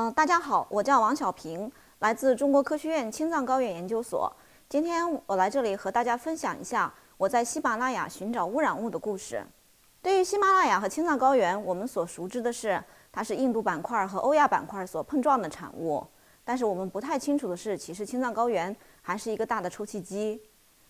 嗯，大家好，我叫王小平，来自中国科学院青藏高原研究所。今天我来这里和大家分享一下我在喜马拉雅寻找污染物的故事。对于喜马拉雅和青藏高原，我们所熟知的是它是印度板块和欧亚板块所碰撞的产物，但是我们不太清楚的是，其实青藏高原还是一个大的抽气机。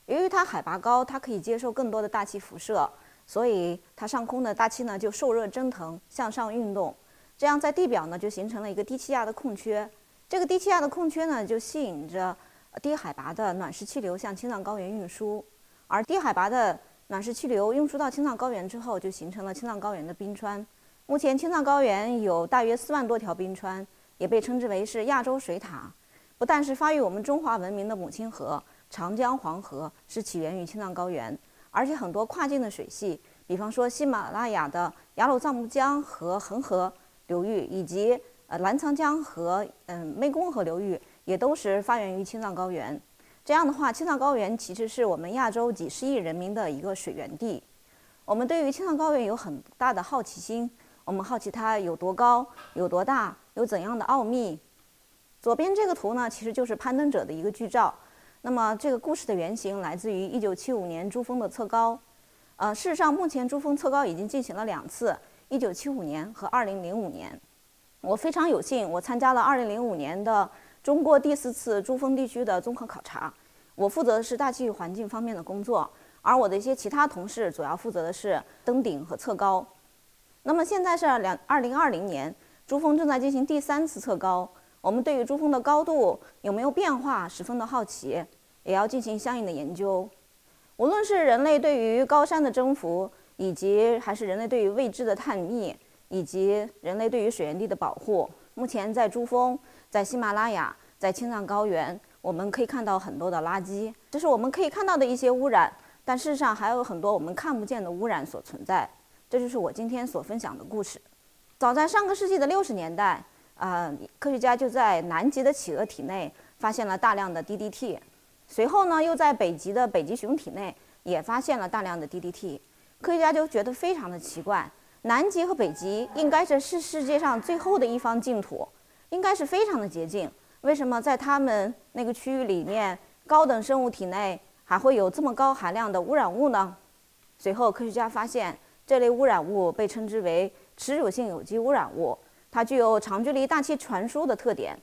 由于它海拔高，它可以接受更多的大气辐射。所以它上空的大气呢就受热蒸腾向上运动，这样在地表呢就形成了一个低气压的空缺。这个低气压的空缺呢就吸引着低海拔的暖湿气流向青藏高原运输，而低海拔的暖湿气流运输到青藏高原之后，就形成了青藏高原的冰川。目前青藏高原有大约四万多条冰川，也被称之为是亚洲水塔。不但是发育我们中华文明的母亲河长江黄河是起源于青藏高原。而且很多跨境的水系，比方说喜马拉雅的雅鲁藏布江和恒河流域，以及呃澜沧江和嗯湄公河流域，也都是发源于青藏高原。这样的话，青藏高原其实是我们亚洲几十亿人民的一个水源地。我们对于青藏高原有很大的好奇心，我们好奇它有多高、有多大、有怎样的奥秘。左边这个图呢，其实就是攀登者的一个剧照。那么这个故事的原型来自于1975年珠峰的测高，呃，事实上目前珠峰测高已经进行了两次，1975年和2005年。我非常有幸，我参加了2005年的中国第四次珠峰地区的综合考察，我负责的是大气环境方面的工作，而我的一些其他同事主要负责的是登顶和测高。那么现在是两2020年，珠峰正在进行第三次测高。我们对于珠峰的高度有没有变化十分的好奇，也要进行相应的研究。无论是人类对于高山的征服，以及还是人类对于未知的探秘，以及人类对于水源地的保护，目前在珠峰、在喜马拉雅、在青藏高原，我们可以看到很多的垃圾，这是我们可以看到的一些污染。但事实上还有很多我们看不见的污染所存在。这就是我今天所分享的故事。早在上个世纪的六十年代。呃，科学家就在南极的企鹅体内发现了大量的 DDT，随后呢，又在北极的北极熊体内也发现了大量的 DDT。科学家就觉得非常的奇怪，南极和北极应该是是世界上最后的一方净土，应该是非常的洁净，为什么在他们那个区域里面，高等生物体内还会有这么高含量的污染物呢？随后，科学家发现这类污染物被称之为持久性有机污染物。它具有长距离大气传输的特点，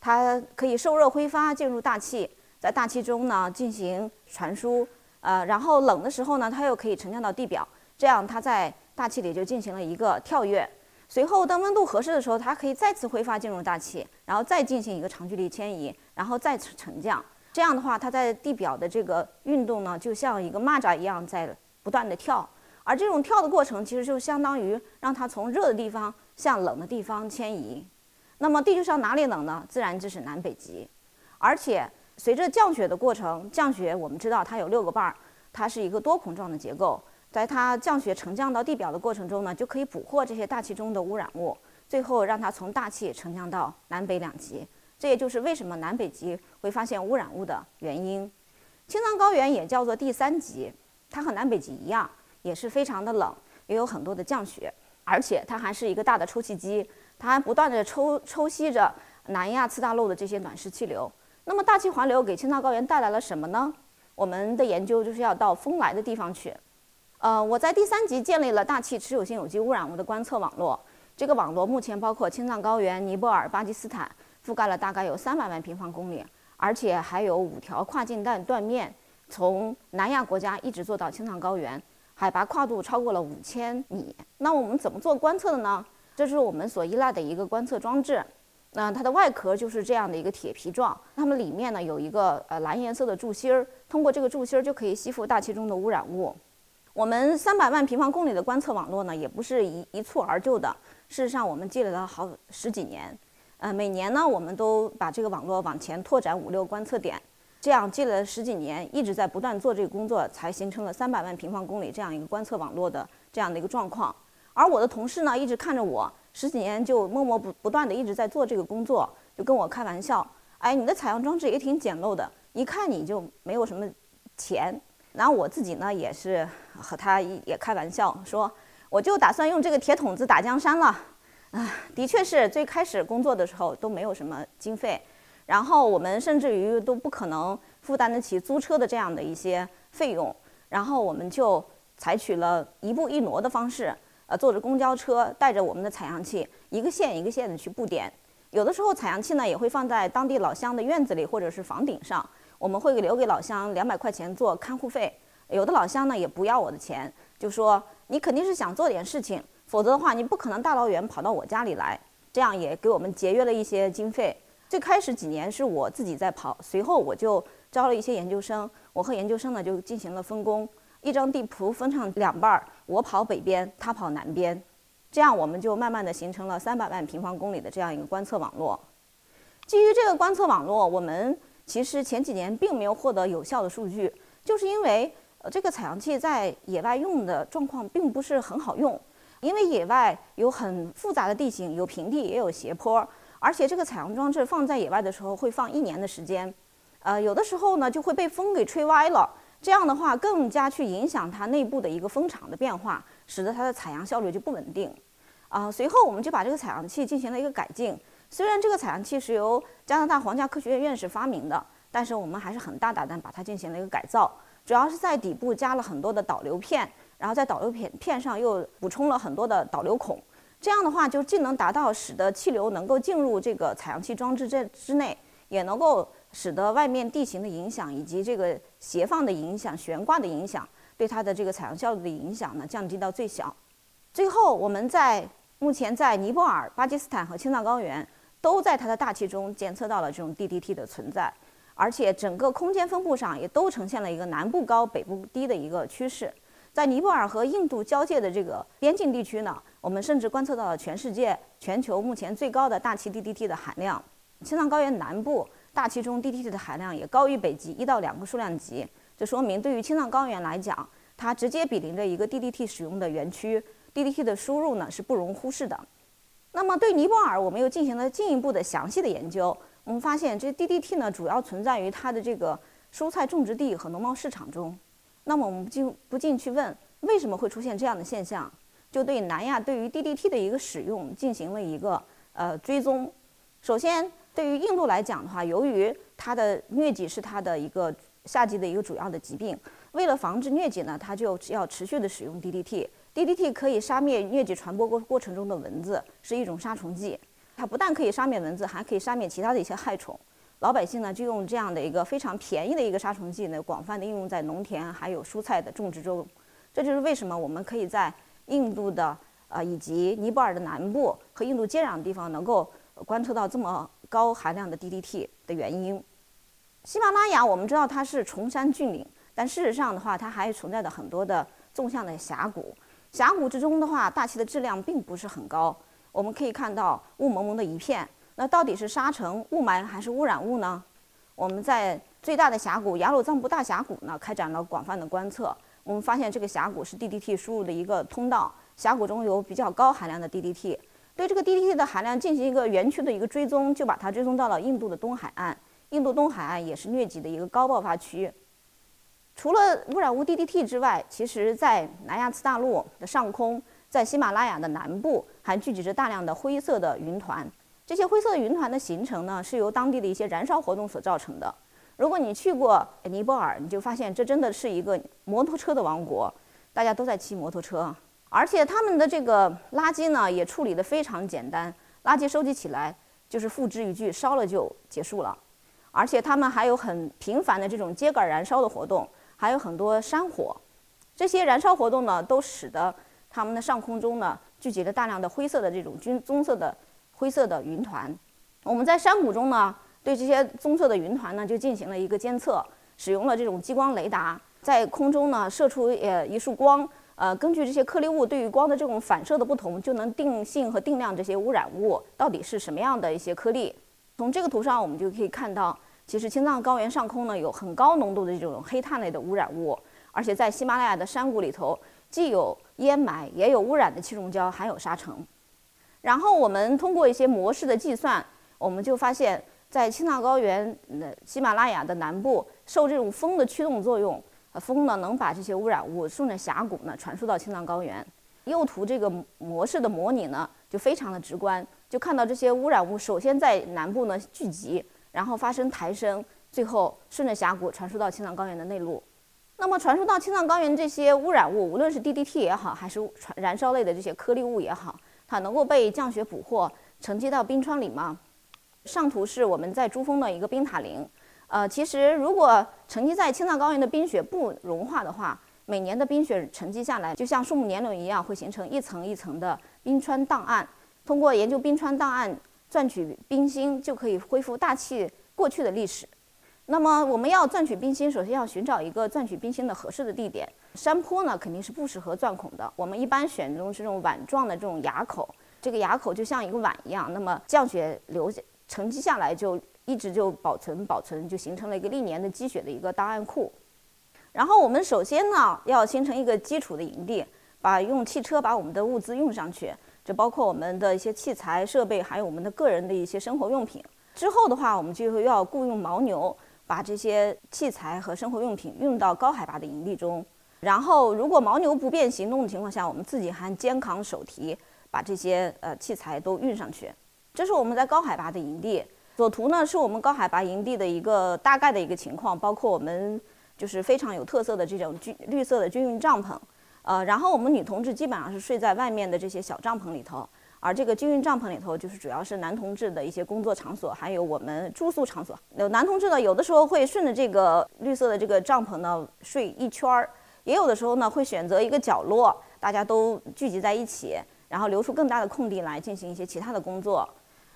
它可以受热挥发进入大气，在大气中呢进行传输，呃，然后冷的时候呢，它又可以沉降到地表，这样它在大气里就进行了一个跳跃。随后当温度合适的时候，它可以再次挥发进入大气，然后再进行一个长距离迁移，然后再次沉降。这样的话，它在地表的这个运动呢，就像一个蚂蚱一样在不断的跳，而这种跳的过程其实就相当于让它从热的地方。向冷的地方迁移，那么地球上哪里冷呢？自然就是南北极。而且随着降雪的过程，降雪我们知道它有六个瓣儿，它是一个多孔状的结构，在它降雪沉降到地表的过程中呢，就可以捕获这些大气中的污染物，最后让它从大气沉降到南北两极。这也就是为什么南北极会发现污染物的原因。青藏高原也叫做第三极，它和南北极一样，也是非常的冷，也有很多的降雪。而且它还是一个大的抽气机，它还不断地抽抽吸着南亚次大陆的这些暖湿气流。那么大气环流给青藏高原带来了什么呢？我们的研究就是要到风来的地方去。呃，我在第三集建立了大气持久性有机污染物的观测网络。这个网络目前包括青藏高原、尼泊尔、巴基斯坦，覆盖了大概有三百万平方公里，而且还有五条跨境带断面，从南亚国家一直做到青藏高原。海拔跨度超过了五千米，那我们怎么做观测的呢？这是我们所依赖的一个观测装置，那它的外壳就是这样的一个铁皮状，它们里面呢有一个呃蓝颜色的柱芯儿，通过这个柱芯儿就可以吸附大气中的污染物。我们三百万平方公里的观测网络呢，也不是一一蹴而就的，事实上我们积累了好十几年，呃，每年呢我们都把这个网络往前拓展五六观测点。这样积累了十几年，一直在不断做这个工作，才形成了三百万平方公里这样一个观测网络的这样的一个状况。而我的同事呢，一直看着我十几年就默默不不断的一直在做这个工作，就跟我开玩笑：“哎，你的采样装置也挺简陋的，一看你就没有什么钱。”然后我自己呢，也是和他也开玩笑说：“我就打算用这个铁桶子打江山了。”啊，的确是最开始工作的时候都没有什么经费，然后我们甚至于都不可能负担得起租车的这样的一些费用，然后我们就采取了一步一挪的方式，呃，坐着公交车带着我们的采样器，一个线一个线的去布点。有的时候采样器呢也会放在当地老乡的院子里或者是房顶上，我们会留给老乡两百块钱做看护费。有的老乡呢也不要我的钱，就说你肯定是想做点事情，否则的话你不可能大老远跑到我家里来。这样也给我们节约了一些经费。最开始几年是我自己在跑，随后我就招了一些研究生，我和研究生呢就进行了分工，一张地图分成两半儿，我跑北边，他跑南边。这样我们就慢慢的形成了三百万平方公里的这样一个观测网络。基于这个观测网络，我们其实前几年并没有获得有效的数据，就是因为呃这个采样器在野外用的状况并不是很好用，因为野外有很复杂的地形，有平地也有斜坡，而且这个采样装置放在野外的时候会放一年的时间，呃有的时候呢就会被风给吹歪了，这样的话更加去影响它内部的一个风场的变化。使得它的采样效率就不稳定，啊，随后我们就把这个采样器进行了一个改进。虽然这个采样器是由加拿大皇家科学院院士发明的，但是我们还是很大胆的把它进行了一个改造，主要是在底部加了很多的导流片，然后在导流片片上又补充了很多的导流孔。这样的话，就既能达到使得气流能够进入这个采样器装置这之内，也能够使得外面地形的影响以及这个斜放的影响、悬挂的影响。对它的这个采样效率的影响呢，降低到最小。最后，我们在目前在尼泊尔、巴基斯坦和青藏高原，都在它的大气中检测到了这种 DDT 的存在，而且整个空间分布上也都呈现了一个南部高、北部低的一个趋势。在尼泊尔和印度交界的这个边境地区呢，我们甚至观测到了全世界、全球目前最高的大气 DDT 的含量。青藏高原南部大气中 DDT 的含量也高于北极一到两个数量级。这说明，对于青藏高原来讲，它直接比邻着一个 DDT 使用的园区，DDT 的输入呢是不容忽视的。那么对尼泊尔，我们又进行了进一步的详细的研究。我们发现，这 DDT 呢主要存在于它的这个蔬菜种植地和农贸市场中。那么我们不禁不禁去问，为什么会出现这样的现象？就对南亚对于 DDT 的一个使用进行了一个呃追踪。首先，对于印度来讲的话，由于它的疟疾是它的一个夏季的一个主要的疾病，为了防治疟疾呢，它就要持续的使用 DDT。DDT 可以杀灭疟疾传播过过程中的蚊子，是一种杀虫剂。它不但可以杀灭蚊子，还可以杀灭其他的一些害虫。老百姓呢，就用这样的一个非常便宜的一个杀虫剂呢，广泛的应用在农田还有蔬菜的种植中。这就是为什么我们可以在印度的呃以及尼泊尔的南部和印度接壤的地方能够观测到这么高含量的 DDT 的原因。喜马拉雅，我们知道它是崇山峻岭，但事实上的话，它还存在着很多的纵向的峡谷。峡谷之中的话，大气的质量并不是很高。我们可以看到雾蒙蒙的一片，那到底是沙尘、雾霾还是污染物呢？我们在最大的峡谷雅鲁藏布大峡谷呢，开展了广泛的观测。我们发现这个峡谷是 DDT 输入的一个通道，峡谷中有比较高含量的 DDT。对这个 DDT 的含量进行一个园区的一个追踪，就把它追踪到了印度的东海岸。印度东海岸也是疟疾的一个高爆发区。除了污染物 DDT 之外，其实，在南亚次大陆的上空，在喜马拉雅的南部，还聚集着大量的灰色的云团。这些灰色的云团的形成呢，是由当地的一些燃烧活动所造成的。如果你去过尼泊尔，你就发现这真的是一个摩托车的王国，大家都在骑摩托车，而且他们的这个垃圾呢，也处理得非常简单，垃圾收集起来就是付之一炬，烧了就结束了。而且他们还有很频繁的这种秸秆燃烧的活动，还有很多山火。这些燃烧活动呢，都使得他们的上空中呢聚集了大量的灰色的这种军棕色的灰色的云团。我们在山谷中呢，对这些棕色的云团呢就进行了一个监测，使用了这种激光雷达，在空中呢射出呃一束光，呃根据这些颗粒物对于光的这种反射的不同，就能定性和定量这些污染物到底是什么样的一些颗粒。从这个图上我们就可以看到。其实青藏高原上空呢有很高浓度的这种黑碳类的污染物，而且在喜马拉雅的山谷里头，既有烟霾，也有污染的气溶胶，还有沙尘。然后我们通过一些模式的计算，我们就发现，在青藏高原喜马拉雅的南部，受这种风的驱动作用，风呢能把这些污染物顺着峡谷呢传输到青藏高原。右图这个模式的模拟呢，就非常的直观，就看到这些污染物首先在南部呢聚集，然后发生抬升，最后顺着峡谷传输到青藏高原的内陆。那么传输到青藏高原这些污染物，无论是 DDT 也好，还是传燃烧类的这些颗粒物也好，它能够被降雪捕获，沉积到冰川里吗？上图是我们在珠峰的一个冰塔林。呃，其实如果沉积在青藏高原的冰雪不融化的话，每年的冰雪沉积下来，就像树木年轮一样，会形成一层一层的冰川档案。通过研究冰川档案，钻取冰芯，就可以恢复大气过去的历史。那么，我们要钻取冰芯，首先要寻找一个钻取冰芯的合适的地点。山坡呢，肯定是不适合钻孔的。我们一般选用这种碗状的这种垭口，这个垭口就像一个碗一样，那么降雪流沉积下来就。一直就保存保存，就形成了一个历年的积雪的一个档案库。然后我们首先呢，要形成一个基础的营地，把用汽车把我们的物资运上去，这包括我们的一些器材设备，还有我们的个人的一些生活用品。之后的话，我们就要雇佣牦牛，把这些器材和生活用品运到高海拔的营地中。然后，如果牦牛不便行动的情况下，我们自己还肩扛手提，把这些呃器材都运上去。这是我们在高海拔的营地。左图呢是我们高海拔营地的一个大概的一个情况，包括我们就是非常有特色的这种军绿色的军用帐篷，呃，然后我们女同志基本上是睡在外面的这些小帐篷里头，而这个军用帐篷里头就是主要是男同志的一些工作场所，还有我们住宿场所。有男同志呢，有的时候会顺着这个绿色的这个帐篷呢睡一圈儿，也有的时候呢会选择一个角落，大家都聚集在一起，然后留出更大的空地来进行一些其他的工作。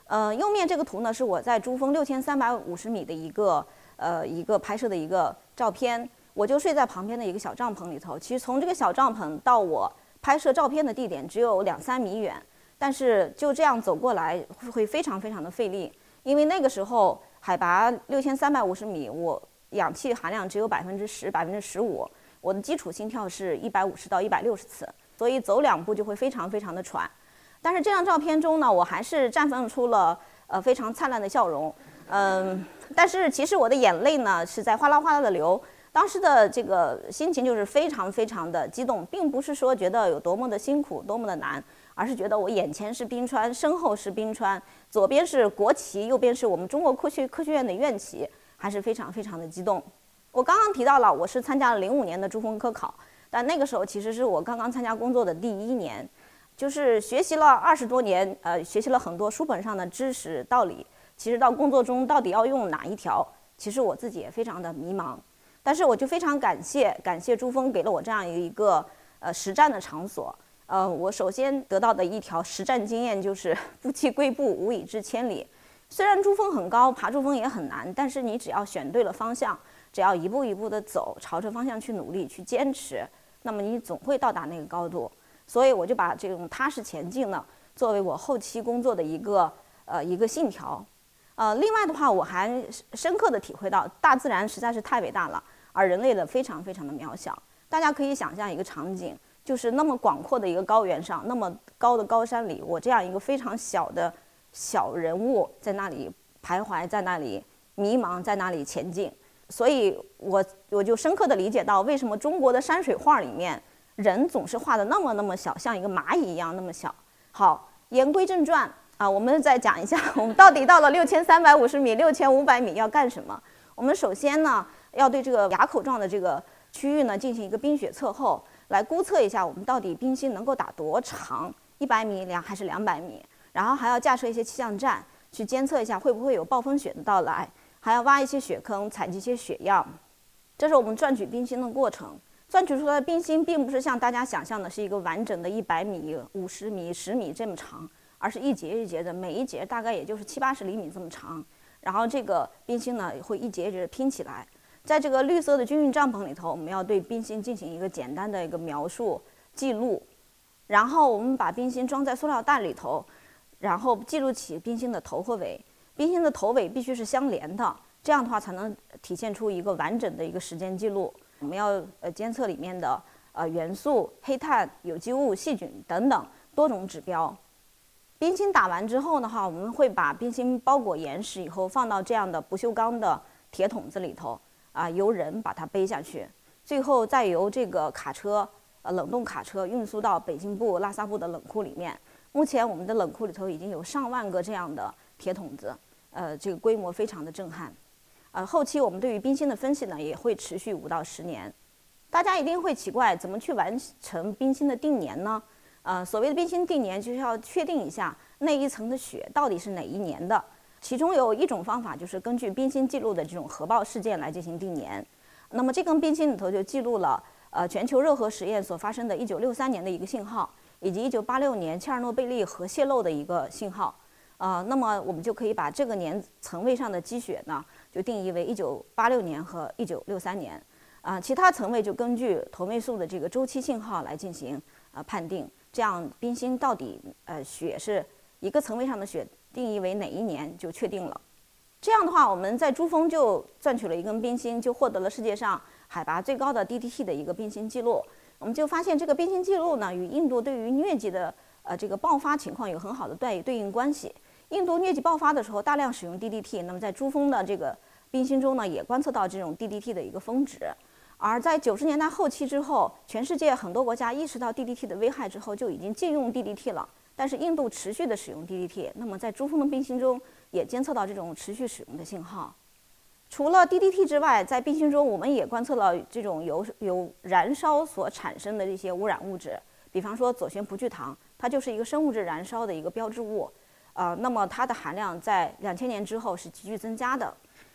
呃，右面这个图呢，是我在珠峰六千三百五十米的一个呃一个拍摄的一个照片。我就睡在旁边的一个小帐篷里头。其实从这个小帐篷到我拍摄照片的地点只有两三米远，但是就这样走过来会非常非常的费力，因为那个时候海拔六千三百五十米，我氧气含量只有百分之十、百分之十五，我的基础心跳是一百五十到一百六十次，所以走两步就会非常非常的喘。但是这张照片中呢，我还是绽放出了呃非常灿烂的笑容，嗯，但是其实我的眼泪呢是在哗啦哗啦的流。当时的这个心情就是非常非常的激动，并不是说觉得有多么的辛苦、多么的难，而是觉得我眼前是冰川，身后是冰川，左边是国旗，右边是我们中国科学科学院的院旗，还是非常非常的激动。我刚刚提到了，我是参加了零五年的珠峰科考，但那个时候其实是我刚刚参加工作的第一年。就是学习了二十多年，呃，学习了很多书本上的知识道理。其实到工作中到底要用哪一条，其实我自己也非常的迷茫。但是我就非常感谢，感谢珠峰给了我这样一个呃实战的场所。呃，我首先得到的一条实战经验就是不积跬步，无以至千里。虽然珠峰很高，爬珠峰也很难，但是你只要选对了方向，只要一步一步的走，朝着方向去努力去坚持，那么你总会到达那个高度。所以我就把这种踏实前进呢，作为我后期工作的一个呃一个信条，呃，另外的话，我还深刻的体会到，大自然实在是太伟大了，而人类的非常非常的渺小。大家可以想象一个场景，就是那么广阔的一个高原上，那么高的高山里，我这样一个非常小的小人物在那里徘徊，在那里迷茫，在那里前进。所以我我就深刻的理解到，为什么中国的山水画里面。人总是画的那么那么小，像一个蚂蚁一样那么小。好，言归正传啊，我们再讲一下，我们到底到了六千三百五十米、六千五百米要干什么？我们首先呢，要对这个垭口状的这个区域呢进行一个冰雪测候，来估测一下我们到底冰芯能够打多长，一百米两还是两百米？然后还要架设一些气象站，去监测一下会不会有暴风雪的到来，还要挖一些雪坑，采集一些雪样。这是我们钻取冰芯的过程。钻取出来的冰芯并不是像大家想象的是一个完整的一百米、五十米、十米这么长，而是一节一节的，每一节大概也就是七八十厘米这么长。然后这个冰芯呢会一节一节的拼起来，在这个绿色的军运帐篷里头，我们要对冰芯进行一个简单的一个描述记录。然后我们把冰芯装在塑料袋里头，然后记录起冰芯的头和尾。冰芯的头尾必须是相连的，这样的话才能体现出一个完整的一个时间记录。我们要呃监测里面的呃元素、黑碳、有机物、细菌等等多种指标。冰芯打完之后的话，我们会把冰芯包裹严实以后，放到这样的不锈钢的铁桶子里头啊，由人把它背下去，最后再由这个卡车呃冷冻卡车运输到北京部、拉萨部的冷库里面，目前我们的冷库里头已经有上万个这样的铁桶子，呃，这个规模非常的震撼。呃，后期我们对于冰芯的分析呢，也会持续五到十年。大家一定会奇怪，怎么去完成冰芯的定年呢？呃，所谓的冰芯定年，就是要确定一下那一层的雪到底是哪一年的。其中有一种方法，就是根据冰芯记录的这种核爆事件来进行定年。那么这根冰芯里头就记录了，呃，全球热核实验所发生的一九六三年的一个信号，以及一九八六年切尔诺贝利核泄漏的一个信号。呃，那么我们就可以把这个年层位上的积雪呢。就定义为一九八六年和一九六三年，啊，其他层位就根据同位素的这个周期信号来进行啊判定，这样冰芯到底呃雪是一个层位上的雪定义为哪一年就确定了。这样的话，我们在珠峰就钻取了一根冰芯，就获得了世界上海拔最高的 DDT 的一个冰芯记录。我们就发现这个冰芯记录呢，与印度对于疟疾的呃这个爆发情况有很好的对对应关系。印度疟疾爆发的时候，大量使用 DDT。那么在珠峰的这个冰芯中呢，也观测到这种 DDT 的一个峰值。而在九十年代后期之后，全世界很多国家意识到 DDT 的危害之后，就已经禁用 DDT 了。但是印度持续的使用 DDT。那么在珠峰的冰芯中也监测到这种持续使用的信号。除了 DDT 之外，在冰芯中我们也观测了这种由由燃烧所产生的这些污染物质，比方说左旋葡聚糖，它就是一个生物质燃烧的一个标志物。呃，那么它的含量在两千年之后是急剧增加的。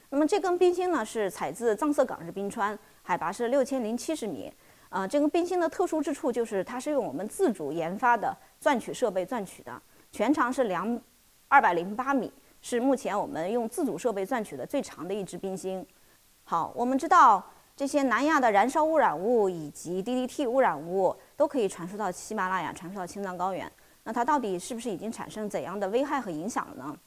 那么这根冰芯呢，是采自藏色港日冰川，海拔是六千零七十米。呃，这根冰芯的特殊之处就是它是用我们自主研发的钻取设备钻取的，全长是两二百零八米，是目前我们用自主设备钻取的最长的一支冰芯。好，我们知道这些南亚的燃烧污染物以及 DDT 污染物都可以传输到喜马拉雅，传输到青藏高原。那它到底是不是已经产生怎样的危害和影响了呢？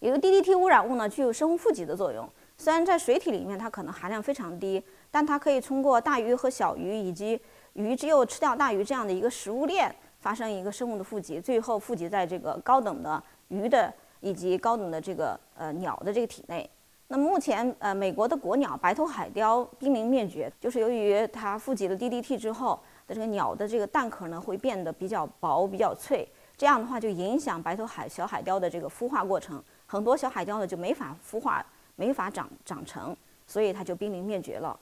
一个 DDT 污染物呢，具有生物负极的作用。虽然在水体里面它可能含量非常低，但它可以通过大鱼和小鱼以及鱼只有吃掉大鱼这样的一个食物链发生一个生物的负极，最后富集在这个高等的鱼的以及高等的这个呃鸟的这个体内。那么目前呃美国的国鸟白头海雕濒临灭绝，就是由于它富集了 DDT 之后。的这个鸟的这个蛋壳呢，会变得比较薄、比较脆，这样的话就影响白头海小海雕的这个孵化过程，很多小海雕呢就没法孵化、没法长长成，所以它就濒临灭绝了。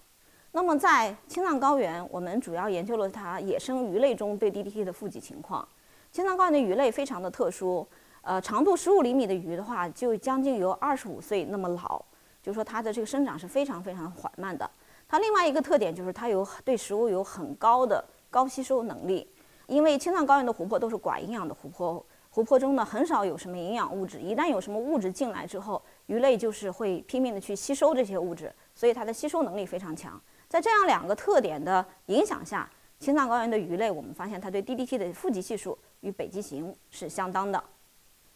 那么在青藏高原，我们主要研究了它野生鱼类中对 DDT 的富集情况。青藏高原的鱼类非常的特殊，呃，长度十五厘米的鱼的话，就将近有二十五岁那么老，就说它的这个生长是非常非常缓慢的。它另外一个特点就是它有对食物有很高的高吸收能力，因为青藏高原的湖泊都是寡营养的湖泊，湖泊中呢很少有什么营养物质，一旦有什么物质进来之后，鱼类就是会拼命的去吸收这些物质，所以它的吸收能力非常强。在这样两个特点的影响下，青藏高原的鱼类我们发现它对 DDT 的富集系数与北极熊是相当的。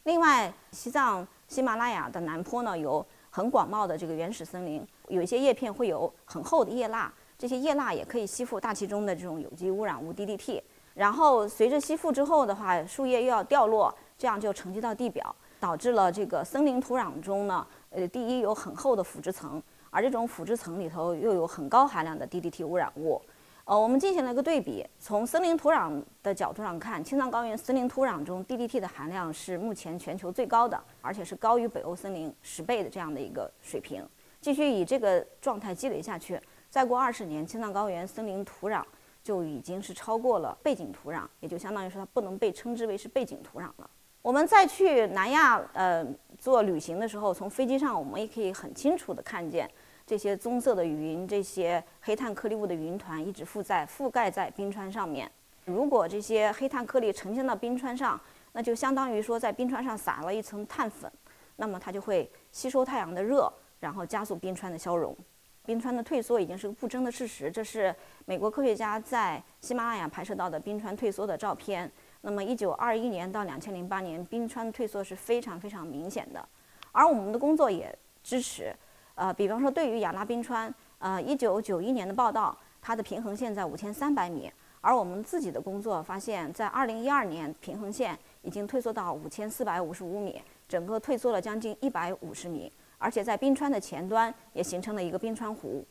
另外，西藏喜马拉雅的南坡呢有很广袤的这个原始森林。有一些叶片会有很厚的叶蜡，这些叶蜡也可以吸附大气中的这种有机污染物 DDT。然后随着吸附之后的话，树叶又要掉落，这样就沉积到地表，导致了这个森林土壤中呢，呃，第一有很厚的腐殖层，而这种腐殖层里头又有很高含量的 DDT 污染物。呃，我们进行了一个对比，从森林土壤的角度上看，青藏高原森林土壤中 DDT 的含量是目前全球最高的，而且是高于北欧森林十倍的这样的一个水平。继续以这个状态积累下去，再过二十年，青藏高原森林土壤就已经是超过了背景土壤，也就相当于说它不能被称之为是背景土壤了。我们再去南亚呃做旅行的时候，从飞机上我们也可以很清楚的看见这些棕色的云，这些黑碳颗粒物的云团一直覆在覆盖在冰川上面。如果这些黑碳颗粒沉积到冰川上，那就相当于说在冰川上撒了一层碳粉，那么它就会吸收太阳的热。然后加速冰川的消融，冰川的退缩已经是个不争的事实。这是美国科学家在喜马拉雅拍摄到的冰川退缩的照片。那么，一九二一年到两千零八年，冰川退缩是非常非常明显的。而我们的工作也支持，呃，比方说对于亚拉冰川，呃，一九九一年的报道，它的平衡线在五千三百米，而我们自己的工作发现，在二零一二年，平衡线已经退缩到五千四百五十五米，整个退缩了将近一百五十米。而且在冰川的前端也形成了一个冰川湖，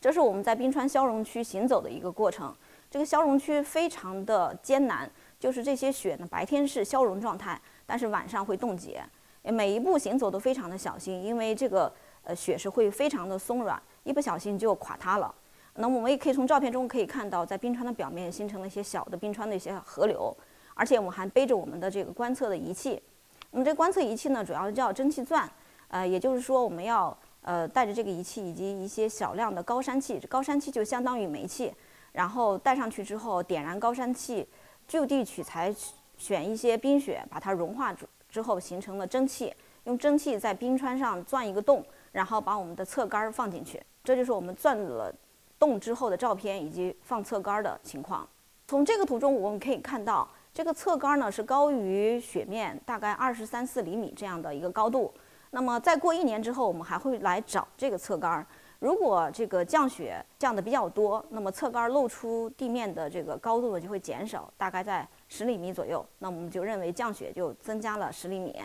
这是我们在冰川消融区行走的一个过程。这个消融区非常的艰难，就是这些雪呢，白天是消融状态，但是晚上会冻结。每一步行走都非常的小心，因为这个呃雪是会非常的松软，一不小心就垮塌了。那我们也可以从照片中可以看到，在冰川的表面形成了一些小的冰川的一些河流，而且我们还背着我们的这个观测的仪器。那么这观测仪器呢，主要叫蒸汽钻，呃，也就是说我们要呃带着这个仪器以及一些小量的高山气，高山气就相当于煤气，然后带上去之后点燃高山气，就地取材选一些冰雪，把它融化之后形成了蒸汽，用蒸汽在冰川上钻一个洞，然后把我们的侧杆放进去，这就是我们钻了洞之后的照片以及放侧杆的情况。从这个图中我们可以看到。这个侧杆呢是高于雪面大概二十三四厘米这样的一个高度。那么再过一年之后，我们还会来找这个侧杆。如果这个降雪降的比较多，那么侧杆露出地面的这个高度呢就会减少，大概在十厘米左右。那我们就认为降雪就增加了十厘米。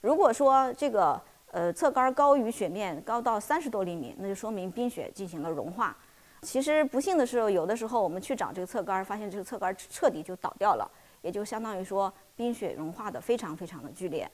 如果说这个呃侧杆高于雪面高到三十多厘米，那就说明冰雪进行了融化。其实不幸的是，有的时候我们去找这个侧杆，发现这个侧杆彻底就倒掉了。也就相当于说，冰雪融化的非常非常的剧烈。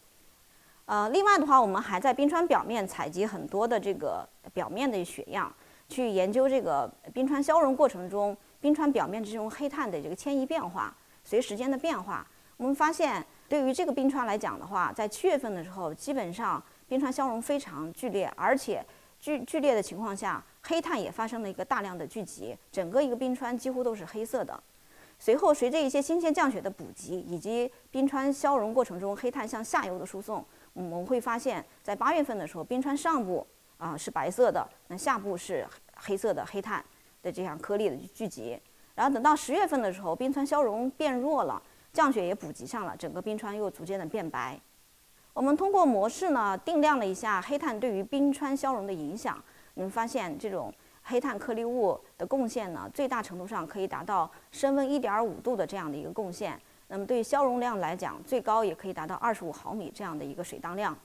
呃，另外的话，我们还在冰川表面采集很多的这个表面的雪样，去研究这个冰川消融过程中冰川表面这种黑碳的这个迁移变化，随时间的变化。我们发现，对于这个冰川来讲的话，在七月份的时候，基本上冰川消融非常剧烈，而且剧剧烈的情况下，黑碳也发生了一个大量的聚集，整个一个冰川几乎都是黑色的。随后，随着一些新鲜降雪的补给，以及冰川消融过程中黑碳向下游的输送，我们会发现，在八月份的时候，冰川上部啊是白色的，那下部是黑色的黑碳的这样颗粒的聚集。然后等到十月份的时候，冰川消融变弱了，降雪也补给上了，整个冰川又逐渐的变白。我们通过模式呢定量了一下黑碳对于冰川消融的影响，你们发现这种。黑碳颗粒物的贡献呢，最大程度上可以达到升温一点五度的这样的一个贡献。那么对于消融量来讲，最高也可以达到二十五毫米这样的一个水当量。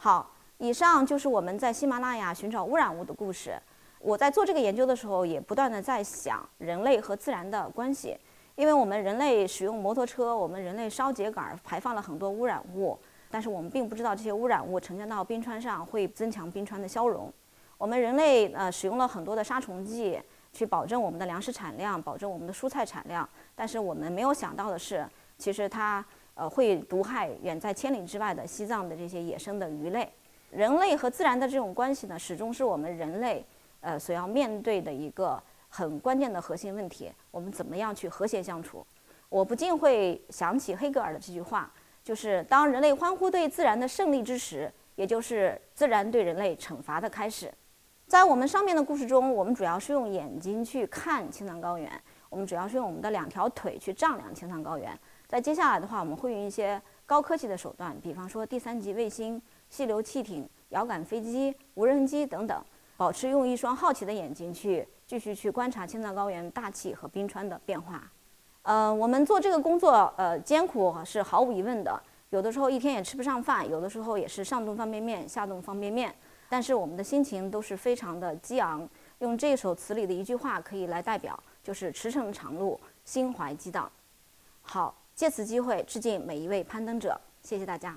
好，以上就是我们在喜马拉雅寻找污染物的故事。我在做这个研究的时候，也不断的在想人类和自然的关系。因为我们人类使用摩托车，我们人类烧秸秆排放了很多污染物，但是我们并不知道这些污染物沉降到冰川上会增强冰川的消融。我们人类呃使用了很多的杀虫剂，去保证我们的粮食产量，保证我们的蔬菜产量。但是我们没有想到的是，其实它呃会毒害远在千里之外的西藏的这些野生的鱼类。人类和自然的这种关系呢，始终是我们人类呃所要面对的一个很关键的核心问题。我们怎么样去和谐相处？我不禁会想起黑格尔的这句话，就是当人类欢呼对自然的胜利之时，也就是自然对人类惩罚的开始。在我们上面的故事中，我们主要是用眼睛去看青藏高原，我们主要是用我们的两条腿去丈量青藏高原。在接下来的话，我们会用一些高科技的手段，比方说第三级卫星、细流气艇、遥感飞机、无人机等等，保持用一双好奇的眼睛去继续去观察青藏高原大气和冰川的变化。呃，我们做这个工作，呃，艰苦是毫无疑问的，有的时候一天也吃不上饭，有的时候也是上顿方便面，下顿方便面。但是我们的心情都是非常的激昂，用这首词里的一句话可以来代表，就是驰骋长路，心怀激荡。好，借此机会致敬每一位攀登者，谢谢大家。